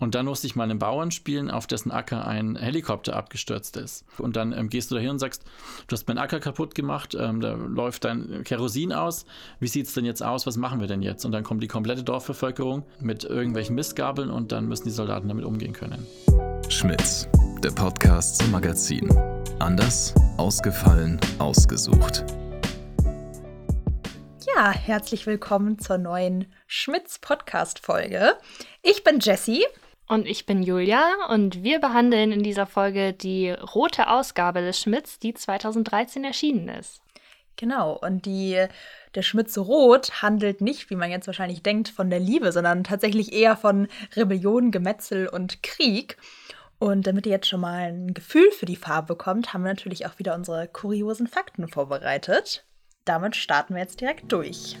Und dann musste ich mal einen Bauern spielen, auf dessen Acker ein Helikopter abgestürzt ist. Und dann ähm, gehst du dahin und sagst, du hast meinen Acker kaputt gemacht, ähm, da läuft dein Kerosin aus. Wie sieht es denn jetzt aus? Was machen wir denn jetzt? Und dann kommt die komplette Dorfbevölkerung mit irgendwelchen Mistgabeln und dann müssen die Soldaten damit umgehen können. Schmitz, der Podcast zum Magazin. Anders, ausgefallen, ausgesucht. Ja, herzlich willkommen zur neuen Schmitz Podcast Folge. Ich bin Jessie und ich bin Julia und wir behandeln in dieser Folge die rote Ausgabe des Schmitz, die 2013 erschienen ist. Genau, und die, der Schmitz Rot handelt nicht, wie man jetzt wahrscheinlich denkt, von der Liebe, sondern tatsächlich eher von Rebellion, Gemetzel und Krieg. Und damit ihr jetzt schon mal ein Gefühl für die Farbe bekommt, haben wir natürlich auch wieder unsere kuriosen Fakten vorbereitet. Damit starten wir jetzt direkt durch.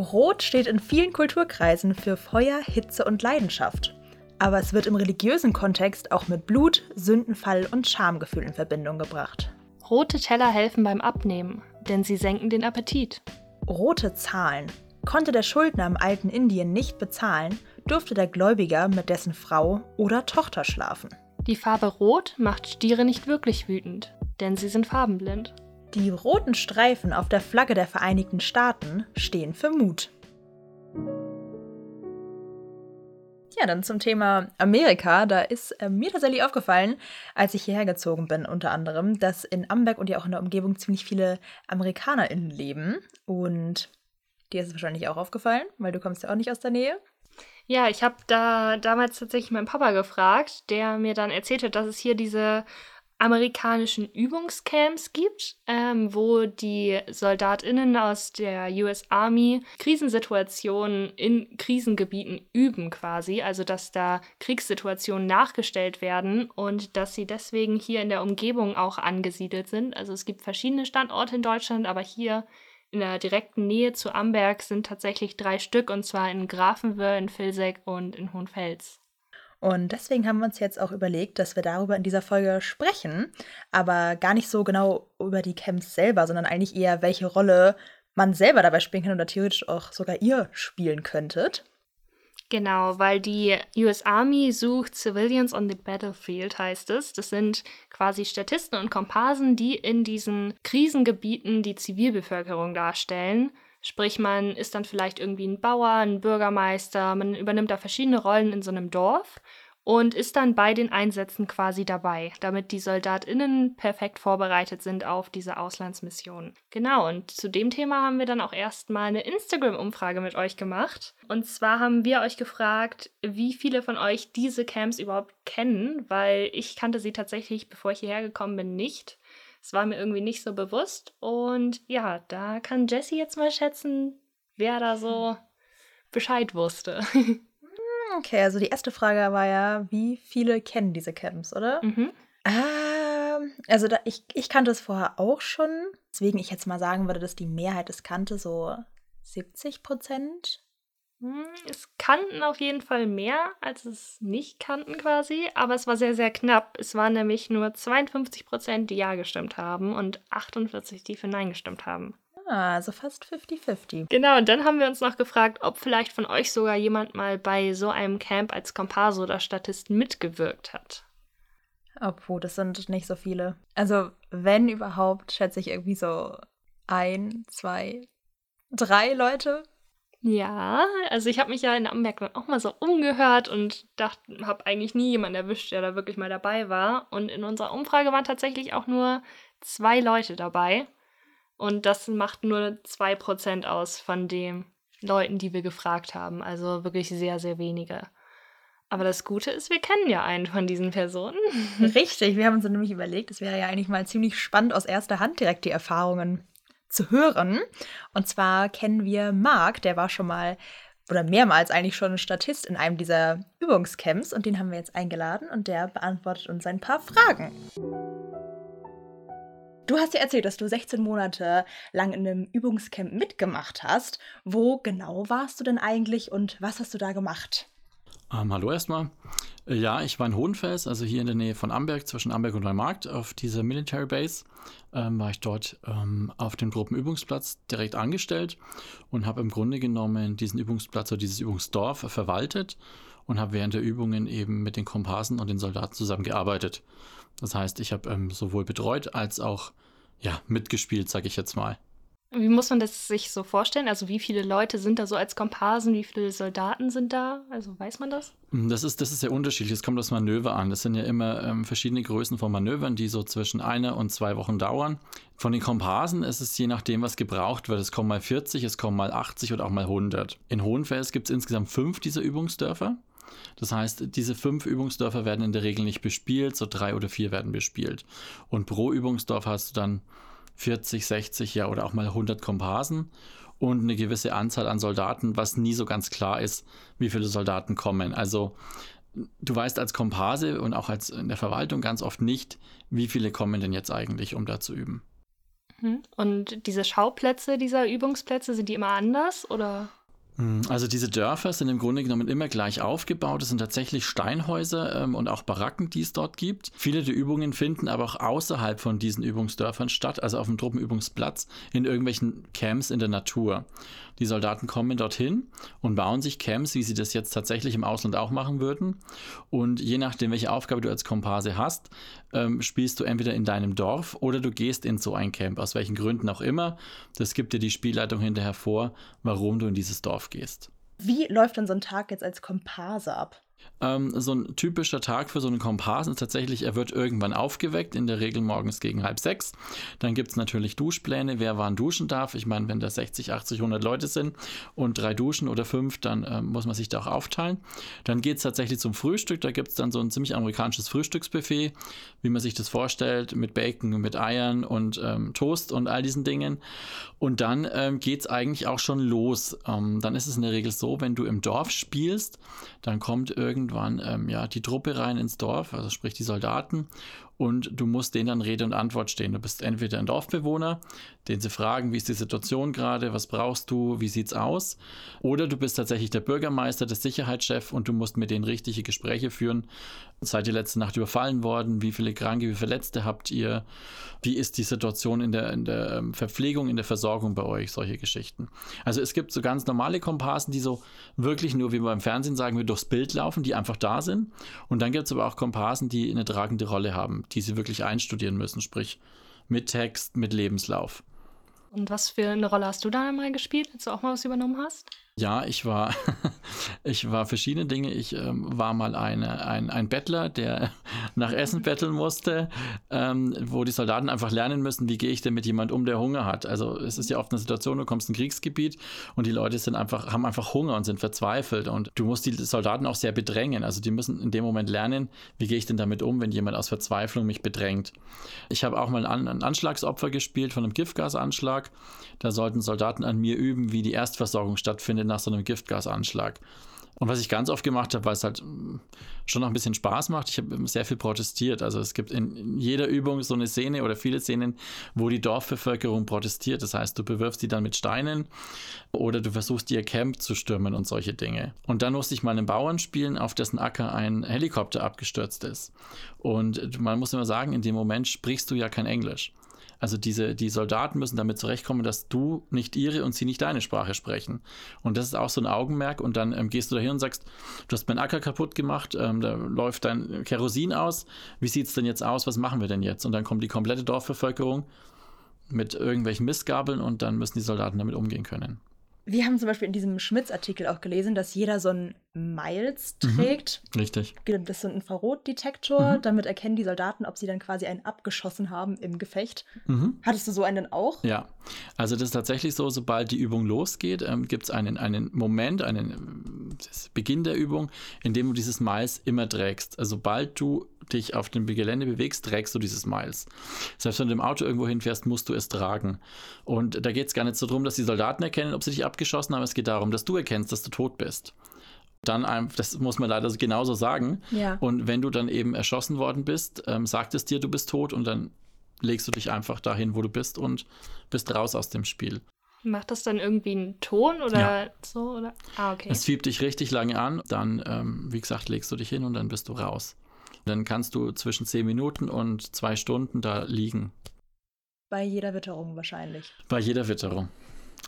Rot steht in vielen Kulturkreisen für Feuer, Hitze und Leidenschaft. Aber es wird im religiösen Kontext auch mit Blut, Sündenfall und Schamgefühl in Verbindung gebracht. Rote Teller helfen beim Abnehmen, denn sie senken den Appetit. Rote Zahlen. Konnte der Schuldner im alten Indien nicht bezahlen, durfte der Gläubiger mit dessen Frau oder Tochter schlafen. Die Farbe Rot macht Stiere nicht wirklich wütend, denn sie sind farbenblind. Die roten Streifen auf der Flagge der Vereinigten Staaten stehen für Mut. Ja, dann zum Thema Amerika. Da ist äh, mir tatsächlich aufgefallen, als ich hierher gezogen bin, unter anderem, dass in Amberg und ja auch in der Umgebung ziemlich viele AmerikanerInnen leben. Und dir ist es wahrscheinlich auch aufgefallen, weil du kommst ja auch nicht aus der Nähe. Ja, ich habe da damals tatsächlich meinen Papa gefragt, der mir dann erzählt hat, dass es hier diese amerikanischen Übungscamps gibt, ähm, wo die SoldatInnen aus der US Army Krisensituationen in Krisengebieten üben quasi, also dass da Kriegssituationen nachgestellt werden und dass sie deswegen hier in der Umgebung auch angesiedelt sind. Also es gibt verschiedene Standorte in Deutschland, aber hier in der direkten Nähe zu Amberg sind tatsächlich drei Stück und zwar in Grafenwöhr, in Vilseck und in Hohenfels. Und deswegen haben wir uns jetzt auch überlegt, dass wir darüber in dieser Folge sprechen, aber gar nicht so genau über die Camps selber, sondern eigentlich eher, welche Rolle man selber dabei spielen kann oder theoretisch auch sogar ihr spielen könntet. Genau, weil die US Army sucht Civilians on the Battlefield, heißt es. Das sind quasi Statisten und Komparsen, die in diesen Krisengebieten die Zivilbevölkerung darstellen. Sprich, man ist dann vielleicht irgendwie ein Bauer, ein Bürgermeister, man übernimmt da verschiedene Rollen in so einem Dorf und ist dann bei den Einsätzen quasi dabei, damit die SoldatInnen perfekt vorbereitet sind auf diese Auslandsmission. Genau, und zu dem Thema haben wir dann auch erstmal eine Instagram-Umfrage mit euch gemacht. Und zwar haben wir euch gefragt, wie viele von euch diese Camps überhaupt kennen, weil ich kannte sie tatsächlich, bevor ich hierher gekommen bin, nicht. Es war mir irgendwie nicht so bewusst. Und ja, da kann Jessie jetzt mal schätzen, wer da so Bescheid wusste. Okay, also die erste Frage war ja, wie viele kennen diese Camps, oder? Mhm. Ähm, also da, ich, ich kannte es vorher auch schon. Deswegen ich jetzt mal sagen würde, dass die Mehrheit es kannte, so 70 Prozent. Hm, es kannten auf jeden Fall mehr, als es nicht kannten quasi, aber es war sehr, sehr knapp. Es waren nämlich nur 52 Prozent, die Ja gestimmt haben und 48, die für Nein gestimmt haben. Ah, also fast 50-50. Genau, und dann haben wir uns noch gefragt, ob vielleicht von euch sogar jemand mal bei so einem Camp als Komparse oder Statist mitgewirkt hat. Obwohl, das sind nicht so viele. Also, wenn überhaupt, schätze ich irgendwie so ein, zwei, drei Leute. Ja, also ich habe mich ja in Amberg dann auch mal so umgehört und dachte, habe eigentlich nie jemanden erwischt, der da wirklich mal dabei war. Und in unserer Umfrage waren tatsächlich auch nur zwei Leute dabei. Und das macht nur zwei Prozent aus von den Leuten, die wir gefragt haben. Also wirklich sehr, sehr wenige. Aber das Gute ist, wir kennen ja einen von diesen Personen. Richtig, wir haben uns nämlich überlegt, es wäre ja eigentlich mal ziemlich spannend, aus erster Hand direkt die Erfahrungen zu hören. Und zwar kennen wir Marc, der war schon mal oder mehrmals eigentlich schon Statist in einem dieser Übungscamps und den haben wir jetzt eingeladen und der beantwortet uns ein paar Fragen. Du hast ja erzählt, dass du 16 Monate lang in einem Übungscamp mitgemacht hast. Wo genau warst du denn eigentlich und was hast du da gemacht? Ähm, hallo erstmal. Äh, ja, ich war in Hohenfels, also hier in der Nähe von Amberg, zwischen Amberg und Neumarkt, auf dieser Military Base. Ähm, war ich dort ähm, auf dem Gruppenübungsplatz direkt angestellt und habe im Grunde genommen diesen Übungsplatz oder dieses Übungsdorf verwaltet und habe während der Übungen eben mit den Komparsen und den Soldaten zusammengearbeitet. Das heißt, ich habe ähm, sowohl betreut als auch ja, mitgespielt, sage ich jetzt mal. Wie muss man das sich so vorstellen? Also wie viele Leute sind da so als Komparsen? Wie viele Soldaten sind da? Also weiß man das? Mm, das ist, das ist sehr unterschiedlich. Es kommt das Manöver an. Das sind ja immer ähm, verschiedene Größen von Manövern, die so zwischen einer und zwei Wochen dauern. Von den Komparsen ist es je nachdem, was gebraucht wird. Es kommen mal 40, es kommen mal 80 oder auch mal 100. In Hohenfels gibt es insgesamt fünf dieser Übungsdörfer. Das heißt, diese fünf Übungsdörfer werden in der Regel nicht bespielt, so drei oder vier werden bespielt. Und pro Übungsdorf hast du dann 40, 60 ja oder auch mal 100 Komparsen und eine gewisse Anzahl an Soldaten, was nie so ganz klar ist, wie viele Soldaten kommen. Also du weißt als Komparse und auch als in der Verwaltung ganz oft nicht, wie viele kommen denn jetzt eigentlich, um da zu üben. Mhm. Und diese Schauplätze dieser Übungsplätze, sind die immer anders oder? Hm, also diese Dörfer sind im Grunde genommen immer gleich aufgebaut. Es sind tatsächlich Steinhäuser ähm, und auch Baracken, die es dort gibt. Viele der Übungen finden aber auch außerhalb von diesen Übungsdörfern statt, also auf dem Truppenübungsplatz, in irgendwelchen Camps in der Natur. Die Soldaten kommen dorthin und bauen sich Camps, wie sie das jetzt tatsächlich im Ausland auch machen würden. Und je nachdem, welche Aufgabe du als Komparse hast, ähm, spielst du entweder in deinem Dorf oder du gehst in so ein Camp, aus welchen Gründen auch immer. Das gibt dir die Spielleitung hinterher vor, warum du in dieses Dorf gehst. Wie läuft dann so ein Tag jetzt als Komparse ab? Ähm, so ein typischer Tag für so einen Komparsen ist tatsächlich, er wird irgendwann aufgeweckt, in der Regel morgens gegen halb sechs. Dann gibt es natürlich Duschpläne, wer wann duschen darf. Ich meine, wenn da 60, 80, 100 Leute sind und drei duschen oder fünf, dann äh, muss man sich da auch aufteilen. Dann geht es tatsächlich zum Frühstück. Da gibt es dann so ein ziemlich amerikanisches Frühstücksbuffet, wie man sich das vorstellt, mit Bacon, mit Eiern und ähm, Toast und all diesen Dingen. Und dann ähm, geht es eigentlich auch schon los. Ähm, dann ist es in der Regel so, wenn du im Dorf spielst, dann kommt irgendwann ähm, ja, die Truppe rein ins Dorf, also sprich die Soldaten, und du musst denen dann Rede und Antwort stehen. Du bist entweder ein Dorfbewohner, den sie fragen, wie ist die Situation gerade, was brauchst du, wie sieht's aus, oder du bist tatsächlich der Bürgermeister, der Sicherheitschef und du musst mit denen richtige Gespräche führen. Seid ihr letzte Nacht überfallen worden? Wie viele Kranke, wie Verletzte habt ihr? Wie ist die Situation in der, in der ähm, Verpflegung, in der Versorgung bei euch? Solche Geschichten. Also es gibt so ganz normale Komparsen, die so wirklich nur, wie wir beim Fernsehen sagen, wir durchs Bild laufen, die einfach da sind. Und dann gibt es aber auch Komparsen, die eine tragende Rolle haben die sie wirklich einstudieren müssen, sprich mit Text, mit Lebenslauf. Und was für eine Rolle hast du da mal gespielt, als du auch mal was übernommen hast? Ja, ich war, ich war verschiedene Dinge. Ich ähm, war mal eine, ein, ein Bettler, der nach Essen betteln musste, ähm, wo die Soldaten einfach lernen müssen, wie gehe ich denn mit jemand um, der Hunger hat. Also es ist ja oft eine Situation, du kommst in ein Kriegsgebiet und die Leute sind einfach, haben einfach Hunger und sind verzweifelt. Und du musst die Soldaten auch sehr bedrängen. Also die müssen in dem Moment lernen, wie gehe ich denn damit um, wenn jemand aus Verzweiflung mich bedrängt. Ich habe auch mal ein, ein Anschlagsopfer gespielt von einem Giftgasanschlag. Da sollten Soldaten an mir üben, wie die Erstversorgung stattfindet nach so einem Giftgasanschlag. Und was ich ganz oft gemacht habe, weil es halt mm, schon noch ein bisschen Spaß macht, ich habe sehr viel protestiert. Also es gibt in jeder Übung so eine Szene oder viele Szenen, wo die Dorfbevölkerung protestiert. Das heißt, du bewirfst die dann mit Steinen oder du versuchst ihr Camp zu stürmen und solche Dinge. Und dann musste ich mal einen Bauern spielen, auf dessen Acker ein Helikopter abgestürzt ist. Und man muss immer sagen, in dem Moment sprichst du ja kein Englisch. Also diese, die Soldaten müssen damit zurechtkommen, dass du nicht ihre und sie nicht deine Sprache sprechen. Und das ist auch so ein Augenmerk. Und dann ähm, gehst du dahin und sagst, du hast meinen Acker kaputt gemacht, ähm, da läuft dein Kerosin aus. Wie sieht es denn jetzt aus? Was machen wir denn jetzt? Und dann kommt die komplette Dorfbevölkerung mit irgendwelchen Mistgabeln und dann müssen die Soldaten damit umgehen können. Wir haben zum Beispiel in diesem Schmitz-Artikel auch gelesen, dass jeder so ein Miles mhm. trägt. Mhm, richtig. Das ist so ein Infrarotdetektor. Mhm. Damit erkennen die Soldaten, ob sie dann quasi einen abgeschossen haben im Gefecht. Mhm. Hattest du so einen dann auch? Ja. Also das ist tatsächlich so, sobald die Übung losgeht, ähm, gibt es einen, einen Moment, einen Beginn der Übung, in dem du dieses Miles immer trägst. Also sobald du dich auf dem Gelände bewegst, trägst du dieses Miles. Selbst wenn du im Auto irgendwo hinfährst, musst du es tragen. Und da geht es gar nicht so darum, dass die Soldaten erkennen, ob sie dich abgeschossen haben. Es geht darum, dass du erkennst, dass du tot bist dann das muss man leider genauso sagen. Ja. Und wenn du dann eben erschossen worden bist, ähm, sagt es dir, du bist tot und dann legst du dich einfach dahin, wo du bist und bist raus aus dem Spiel. Macht das dann irgendwie einen Ton oder ja. so? Oder? Ah, okay. Es fiebt dich richtig lange an, dann, ähm, wie gesagt, legst du dich hin und dann bist du raus. Dann kannst du zwischen 10 Minuten und zwei Stunden da liegen. Bei jeder Witterung wahrscheinlich. Bei jeder Witterung.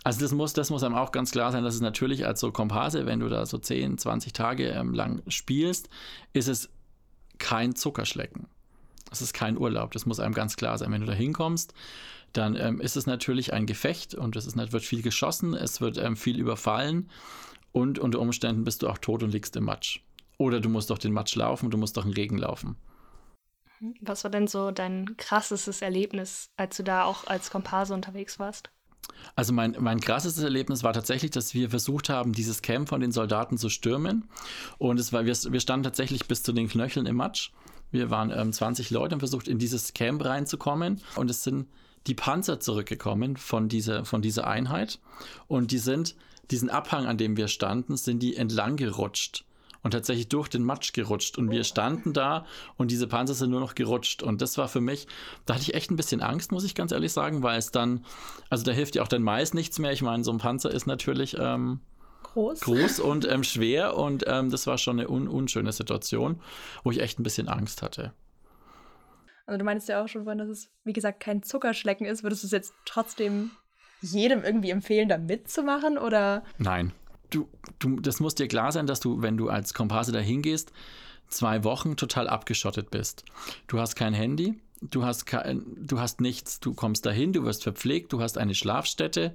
Also das muss, das muss einem auch ganz klar sein, dass es natürlich als so Komparse, wenn du da so 10, 20 Tage ähm, lang spielst, ist es kein Zuckerschlecken. Es ist kein Urlaub, das muss einem ganz klar sein. Wenn du da hinkommst, dann ähm, ist es natürlich ein Gefecht und es ist, wird viel geschossen, es wird ähm, viel überfallen und unter Umständen bist du auch tot und liegst im Matsch. Oder du musst doch den Matsch laufen, du musst doch im Regen laufen. Was war denn so dein krassestes Erlebnis, als du da auch als Komparse unterwegs warst? Also mein, mein krassestes Erlebnis war tatsächlich, dass wir versucht haben, dieses Camp von den Soldaten zu stürmen. Und es war, wir, wir standen tatsächlich bis zu den Knöcheln im Matsch. Wir waren ähm, 20 Leute und versucht, in dieses Camp reinzukommen. Und es sind die Panzer zurückgekommen von dieser, von dieser Einheit. Und die sind, diesen Abhang, an dem wir standen, sind die entlang gerutscht und tatsächlich durch den Matsch gerutscht. Und wir standen da und diese Panzer sind nur noch gerutscht. Und das war für mich, da hatte ich echt ein bisschen Angst, muss ich ganz ehrlich sagen, weil es dann, also da hilft ja auch dann meist nichts mehr. Ich meine, so ein Panzer ist natürlich ähm, groß. groß und ähm, schwer und ähm, das war schon eine un unschöne Situation, wo ich echt ein bisschen Angst hatte. Also du meinst ja auch schon, dass es, wie gesagt, kein Zuckerschlecken ist. Würdest du es jetzt trotzdem jedem irgendwie empfehlen, da mitzumachen oder? Nein du, du, das muss dir klar sein, dass du, wenn du als Komparse da hingehst, zwei Wochen total abgeschottet bist. Du hast kein Handy, du hast, kein, du hast nichts, du kommst dahin, du wirst verpflegt, du hast eine Schlafstätte,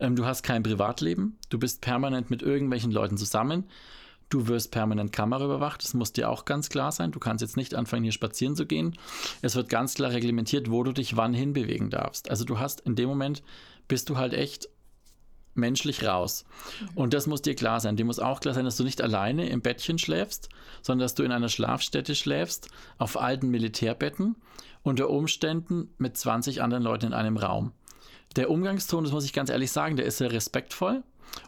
ähm, du hast kein Privatleben, du bist permanent mit irgendwelchen Leuten zusammen. Du wirst permanent Kamera überwacht, das muss dir auch ganz klar sein. Du kannst jetzt nicht anfangen, hier spazieren zu gehen. Es wird ganz klar reglementiert, wo du dich wann hinbewegen darfst. Also du hast in dem Moment, bist du halt echt menschlich raus. Und das muss dir klar sein. Dir muss auch klar sein, dass du nicht alleine im Bettchen schläfst, sondern dass du in einer Schlafstätte schläfst, auf alten Militärbetten, unter Umständen mit 20 anderen Leuten in einem Raum. Der Umgangston, das muss ich ganz ehrlich sagen, der ist sehr respektvoll.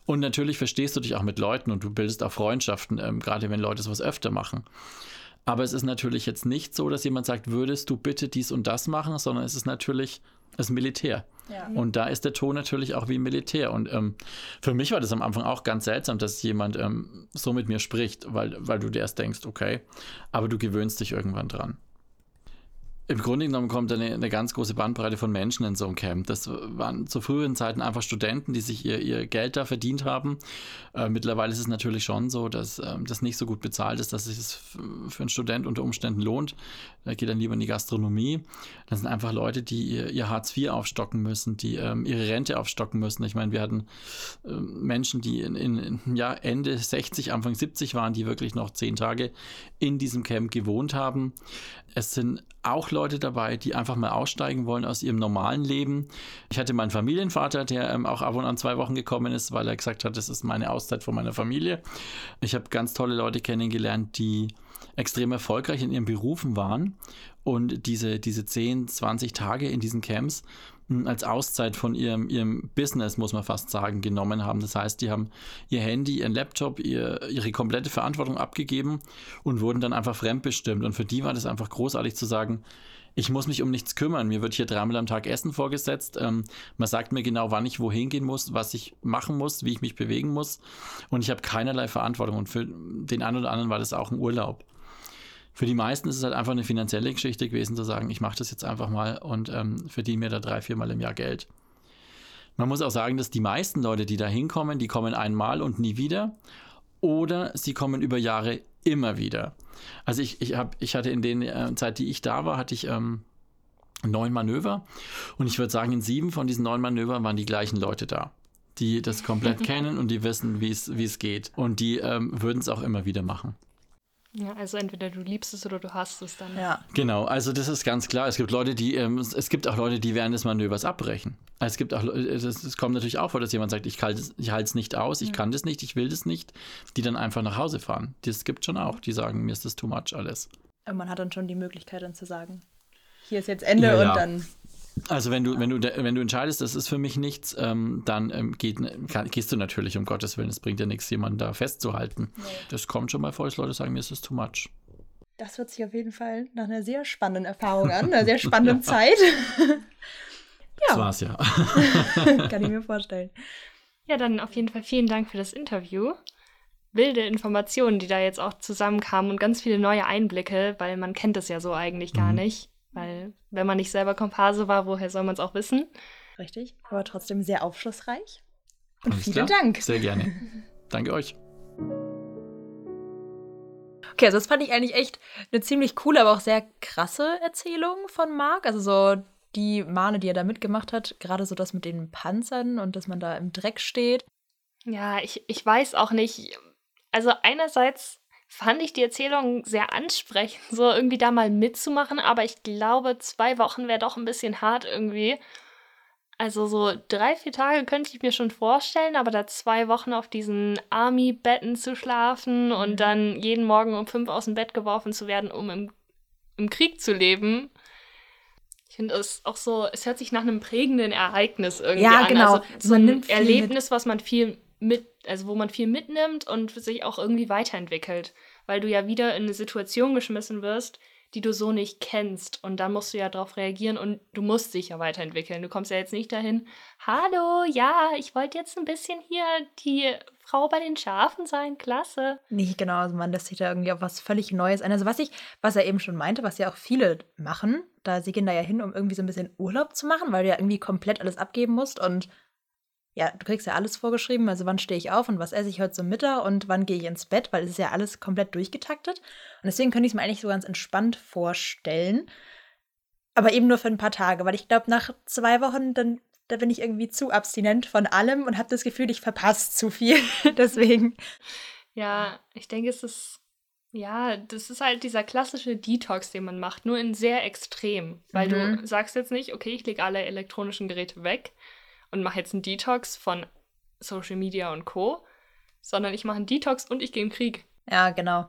Und natürlich verstehst du dich auch mit Leuten und du bildest auch Freundschaften, ähm, gerade wenn Leute sowas öfter machen. Aber es ist natürlich jetzt nicht so, dass jemand sagt, würdest du bitte dies und das machen, sondern es ist natürlich das Militär. Und da ist der Ton natürlich auch wie im Militär. Und ähm, für mich war das am Anfang auch ganz seltsam, dass jemand ähm, so mit mir spricht, weil, weil du dir erst denkst, okay, aber du gewöhnst dich irgendwann dran. Im Grunde genommen kommt eine, eine ganz große Bandbreite von Menschen in so ein Camp. Das waren zu früheren Zeiten einfach Studenten, die sich ihr, ihr Geld da verdient haben. Äh, mittlerweile ist es natürlich schon so, dass äh, das nicht so gut bezahlt ist, dass es sich für einen Student unter Umständen lohnt. Da geht dann lieber in die Gastronomie. Das sind einfach Leute, die ihr, ihr Hartz IV aufstocken müssen, die ähm, ihre Rente aufstocken müssen. Ich meine, wir hatten äh, Menschen, die in, in, in ja, Ende 60, Anfang 70 waren, die wirklich noch zehn Tage in diesem Camp gewohnt haben. Es sind auch Leute dabei, die einfach mal aussteigen wollen aus ihrem normalen Leben. Ich hatte meinen Familienvater, der ähm, auch ab und an zwei Wochen gekommen ist, weil er gesagt hat, das ist meine Auszeit von meiner Familie. Ich habe ganz tolle Leute kennengelernt, die extrem erfolgreich in ihren Berufen waren und diese, diese 10, 20 Tage in diesen Camps als Auszeit von ihrem, ihrem Business, muss man fast sagen, genommen haben. Das heißt, die haben ihr Handy, ihren Laptop, ihr, ihre komplette Verantwortung abgegeben und wurden dann einfach fremdbestimmt. Und für die war das einfach großartig zu sagen, ich muss mich um nichts kümmern. Mir wird hier dreimal am Tag Essen vorgesetzt. Ähm, man sagt mir genau, wann ich wohin gehen muss, was ich machen muss, wie ich mich bewegen muss. Und ich habe keinerlei Verantwortung. Und für den einen oder anderen war das auch ein Urlaub für die meisten ist es halt einfach eine finanzielle Geschichte gewesen, zu sagen, ich mache das jetzt einfach mal und ähm, verdiene mir da drei, viermal im Jahr Geld. Man muss auch sagen, dass die meisten Leute, die da hinkommen, die kommen einmal und nie wieder oder sie kommen über Jahre immer wieder. Also ich, ich, hab, ich hatte in der äh, Zeit, die ich da war, hatte ich ähm, neun Manöver und ich würde sagen, in sieben von diesen neun Manövern waren die gleichen Leute da, die das komplett kennen und die wissen, wie es geht und die ähm, würden es auch immer wieder machen. Ja, also entweder du liebst es oder du hast es dann. Ja. Genau, also das ist ganz klar. Es gibt Leute, die, ähm, es gibt auch Leute, die während des Manövers abbrechen. Es gibt auch, es, kommt natürlich auch vor, dass jemand sagt, ich halte es nicht aus, ich mhm. kann das nicht, ich will das nicht, die dann einfach nach Hause fahren. Das gibt schon auch, die sagen, mir ist das too much alles. Aber man hat dann schon die Möglichkeit dann zu sagen, hier ist jetzt Ende ja, und ja. dann also wenn du, wenn du, wenn du entscheidest, das ist für mich nichts, ähm, dann ähm, geht, kann, gehst du natürlich um Gottes Willen. Es bringt ja nichts, jemanden da festzuhalten. Nee. Das kommt schon mal vor, dass Leute sagen, mir ist das too much. Das hört sich auf jeden Fall nach einer sehr spannenden Erfahrung an, einer sehr spannenden ja. Zeit. Das war's ja. Kann ich mir vorstellen. Ja, dann auf jeden Fall vielen Dank für das Interview. Wilde Informationen, die da jetzt auch zusammenkamen und ganz viele neue Einblicke, weil man kennt das ja so eigentlich gar Mhm. nicht. Weil wenn man nicht selber Komparse war, woher soll man es auch wissen? Richtig, aber trotzdem sehr aufschlussreich. Und Alles vielen klar. Dank. Sehr gerne. Danke euch. Okay, also das fand ich eigentlich echt eine ziemlich coole, aber auch sehr krasse Erzählung von Marc. Also so die Male, die er da mitgemacht hat, gerade so das mit den Panzern und dass man da im Dreck steht. Ja, ich, ich weiß auch nicht. Also einerseits fand ich die Erzählung sehr ansprechend, so irgendwie da mal mitzumachen, aber ich glaube, zwei Wochen wäre doch ein bisschen hart irgendwie. Also so drei, vier Tage könnte ich mir schon vorstellen, aber da zwei Wochen auf diesen Army-Betten zu schlafen und dann jeden Morgen um fünf aus dem Bett geworfen zu werden, um im, im Krieg zu leben. Ich finde es auch so, es hört sich nach einem prägenden Ereignis irgendwie Ja, an. genau. Also so ein Erlebnis, was man viel mit, also wo man viel mitnimmt und sich auch irgendwie weiterentwickelt. Weil du ja wieder in eine Situation geschmissen wirst, die du so nicht kennst. Und dann musst du ja darauf reagieren und du musst dich ja weiterentwickeln. Du kommst ja jetzt nicht dahin, hallo, ja, ich wollte jetzt ein bisschen hier die Frau bei den Schafen sein, klasse. Nicht genau, also man lässt sich da irgendwie auf was völlig Neues ein. Also was ich, was er eben schon meinte, was ja auch viele machen, da sie gehen da ja hin, um irgendwie so ein bisschen Urlaub zu machen, weil du ja irgendwie komplett alles abgeben musst und ja, du kriegst ja alles vorgeschrieben, also wann stehe ich auf und was esse ich heute zum Mittag und wann gehe ich ins Bett, weil es ist ja alles komplett durchgetaktet. Und deswegen könnte ich es mir eigentlich so ganz entspannt vorstellen. Aber eben nur für ein paar Tage, weil ich glaube, nach zwei Wochen, dann da bin ich irgendwie zu abstinent von allem und habe das Gefühl, ich verpasse zu viel. deswegen. Ja, ich denke, es ist, ja, das ist halt dieser klassische Detox, den man macht, nur in sehr extrem. Weil du Mhm. sagst jetzt nicht, okay, ich lege alle elektronischen Geräte weg und mache jetzt einen Detox von Social Media und Co., sondern ich mache einen Detox und ich gehe im Krieg. Ja, genau.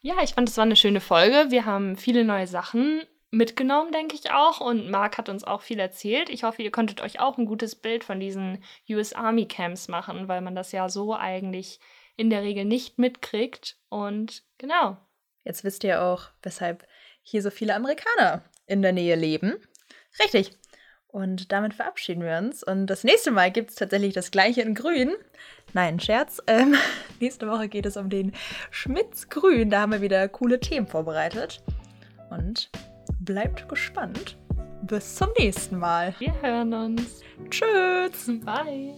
Ja, ich fand, es war eine schöne Folge. Wir haben viele neue Sachen mitgenommen, denke ich auch. Und Marc hat uns auch viel erzählt. Ich hoffe, ihr konntet euch auch ein gutes Bild von diesen US Army Camps machen, weil man das ja so eigentlich in der Regel nicht mitkriegt. Und genau. Jetzt wisst ihr auch, weshalb hier so viele Amerikaner in der Nähe leben. Richtig. Und damit verabschieden wir uns. Und das nächste Mal gibt es tatsächlich das gleiche in Grün. Nein, Scherz. Ähm, nächste Woche geht es um den Schmitz Grün. Da haben wir wieder coole Themen vorbereitet. Und bleibt gespannt. Bis zum nächsten Mal. Wir hören uns. Tschüss. Bye.